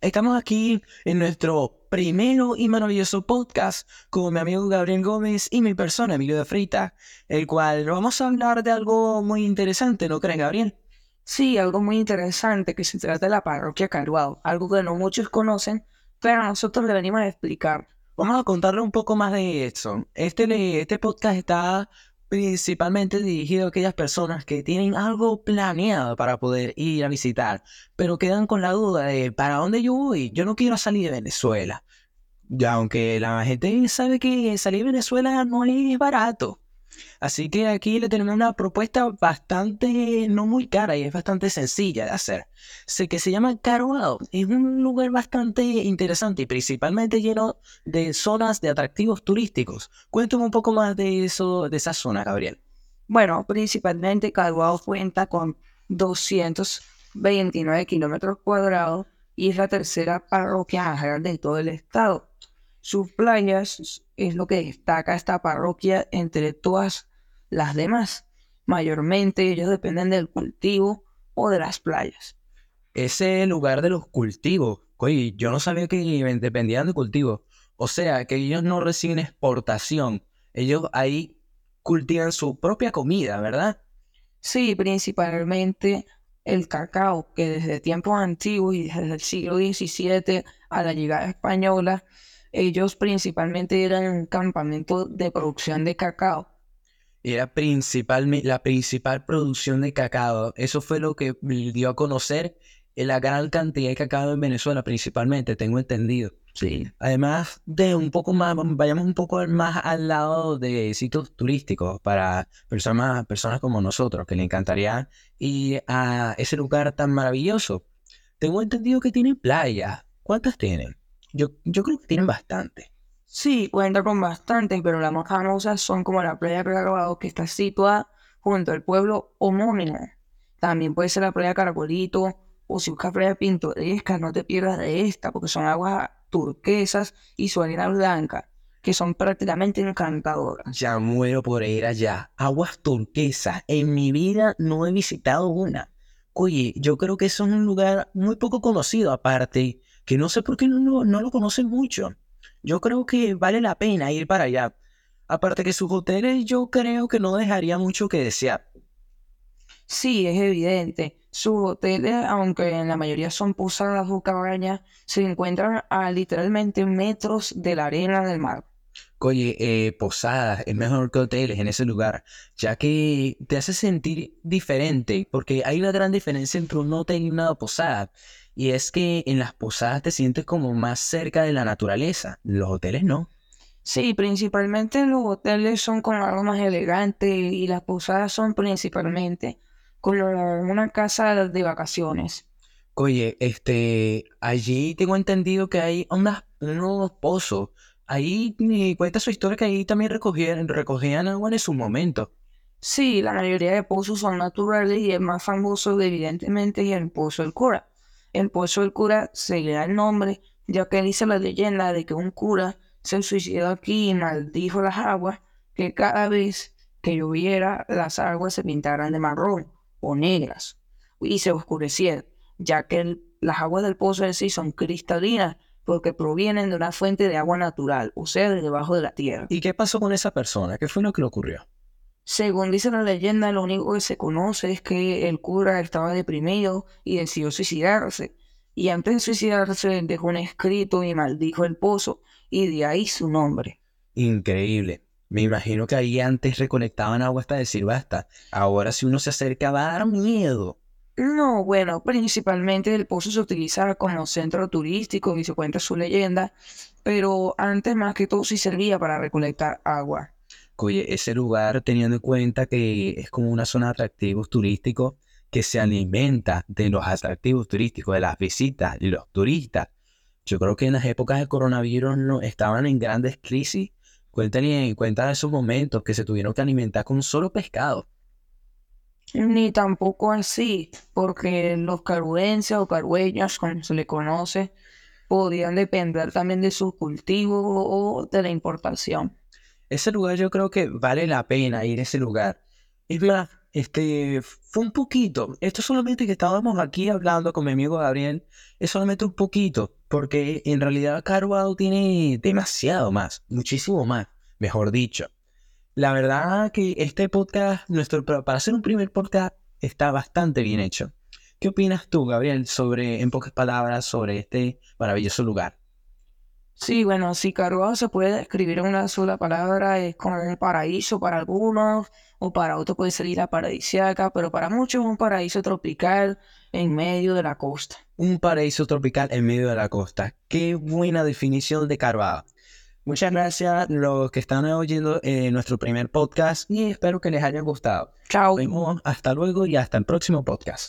Estamos aquí en nuestro primero y maravilloso podcast con mi amigo Gabriel Gómez y mi persona, Emilio de Frita, el cual vamos a hablar de algo muy interesante, ¿no crees, Gabriel? Sí, algo muy interesante que se trata de la parroquia Caruado, algo que no muchos conocen, pero nosotros le venimos a explicar. Vamos a contarle un poco más de esto. Este, este podcast está principalmente dirigido a aquellas personas que tienen algo planeado para poder ir a visitar, pero quedan con la duda de ¿para dónde yo voy? Yo no quiero salir de Venezuela. Ya, aunque la gente sabe que salir de Venezuela no es barato. Así que aquí le tenemos una propuesta bastante, no muy cara y es bastante sencilla de hacer. Sé que se llama Caruado. Es un lugar bastante interesante y principalmente lleno de zonas de atractivos turísticos. Cuéntame un poco más de eso, de esa zona, Gabriel. Bueno, principalmente Caruado cuenta con 229 kilómetros cuadrados y es la tercera parroquia de todo el estado. Sus playas es lo que destaca esta parroquia entre todas las demás. Mayormente ellos dependen del cultivo o de las playas. Ese lugar de los cultivos, oye, yo no sabía que dependían de cultivos. O sea, que ellos no reciben exportación. Ellos ahí cultivan su propia comida, ¿verdad? Sí, principalmente el cacao, que desde tiempos antiguos y desde el siglo XVII a la llegada española, ellos principalmente eran campamento de producción de cacao era principal, la principal producción de cacao. Eso fue lo que dio a conocer la gran cantidad de cacao en Venezuela, principalmente, tengo entendido. Sí. Además de un poco más, vayamos un poco más al lado de sitios turísticos para personas, personas como nosotros, que le encantaría ir a ese lugar tan maravilloso. Tengo entendido que tienen playas. ¿Cuántas tienen? Yo, yo creo que tienen bastante. Sí, cuenta con bastantes, pero las más famosas son como la playa Caraballo, que está situada junto al pueblo homónimo. También puede ser la playa Caracolito, o si buscas playa pintoresca, no te pierdas de esta, porque son aguas turquesas y su arena blanca, que son prácticamente encantadoras. Ya muero por ir allá. Aguas turquesas, en mi vida no he visitado una. Oye, yo creo que eso es un lugar muy poco conocido, aparte, que no sé por qué no, no lo conocen mucho yo creo que vale la pena ir para allá. Aparte que sus hoteles yo creo que no dejaría mucho que desear. Sí, es evidente. Sus hoteles, aunque en la mayoría son posadas o cabañas, se encuentran a literalmente metros de la arena del mar. Oye, eh, posadas es mejor que hoteles en ese lugar, ya que te hace sentir diferente, porque hay una gran diferencia entre un hotel y una posada. Y es que en las posadas te sientes como más cerca de la naturaleza, los hoteles no. Sí, principalmente los hoteles son como algo más elegante y las posadas son principalmente como una casa de vacaciones. Oye, este, allí tengo entendido que hay unas, unos pozos. Ahí me cuenta su historia que ahí también recogían, recogían agua en su momento. Sí, la mayoría de pozos son naturales y el más famoso evidentemente es el pozo del cura el pozo del cura se le da el nombre, ya que dice la leyenda de que un cura se suicidó aquí y maldijo las aguas, que cada vez que lloviera las aguas se pintaran de marrón o negras y se oscurecieran, ya que las aguas del pozo en sí son cristalinas porque provienen de una fuente de agua natural, o sea, de debajo de la tierra. ¿Y qué pasó con esa persona? ¿Qué fue lo que le ocurrió? Según dice la leyenda, lo único que se conoce es que el cura estaba deprimido y decidió suicidarse. Y antes de suicidarse dejó un escrito y maldijo el pozo y de ahí su nombre. Increíble. Me imagino que ahí antes recolectaban agua hasta decir basta. Ahora si uno se acerca va a dar miedo. No, bueno, principalmente el pozo se utiliza como centro turístico y se cuenta su leyenda, pero antes más que todo sí servía para recolectar agua oye, ese lugar, teniendo en cuenta que es como una zona de atractivos turísticos que se alimenta de los atractivos turísticos, de las visitas y los turistas. Yo creo que en las épocas de coronavirus no, estaban en grandes crisis. Cuéntale en cuenta esos momentos que se tuvieron que alimentar con solo pescado. Ni tampoco así, porque los caruenses o carueñas, como se le conoce, podían depender también de su cultivo o de la importación. Ese lugar yo creo que vale la pena ir a ese lugar. Es más, este, fue un poquito. Esto solamente que estábamos aquí hablando con mi amigo Gabriel, es solamente un poquito, porque en realidad Carvado tiene demasiado más, muchísimo más, mejor dicho. La verdad que este podcast, nuestro, para hacer un primer podcast, está bastante bien hecho. ¿Qué opinas tú, Gabriel, sobre, en pocas palabras, sobre este maravilloso lugar? Sí, bueno, si Carvajal se puede describir en una sola palabra, es como un paraíso para algunos, o para otros puede ser la paradisiaca, pero para muchos es un paraíso tropical en medio de la costa. Un paraíso tropical en medio de la costa. Qué buena definición de Carvajal. Muchas gracias a los que están oyendo eh, nuestro primer podcast y espero que les haya gustado. Chao. Nos vemos hasta luego y hasta el próximo podcast.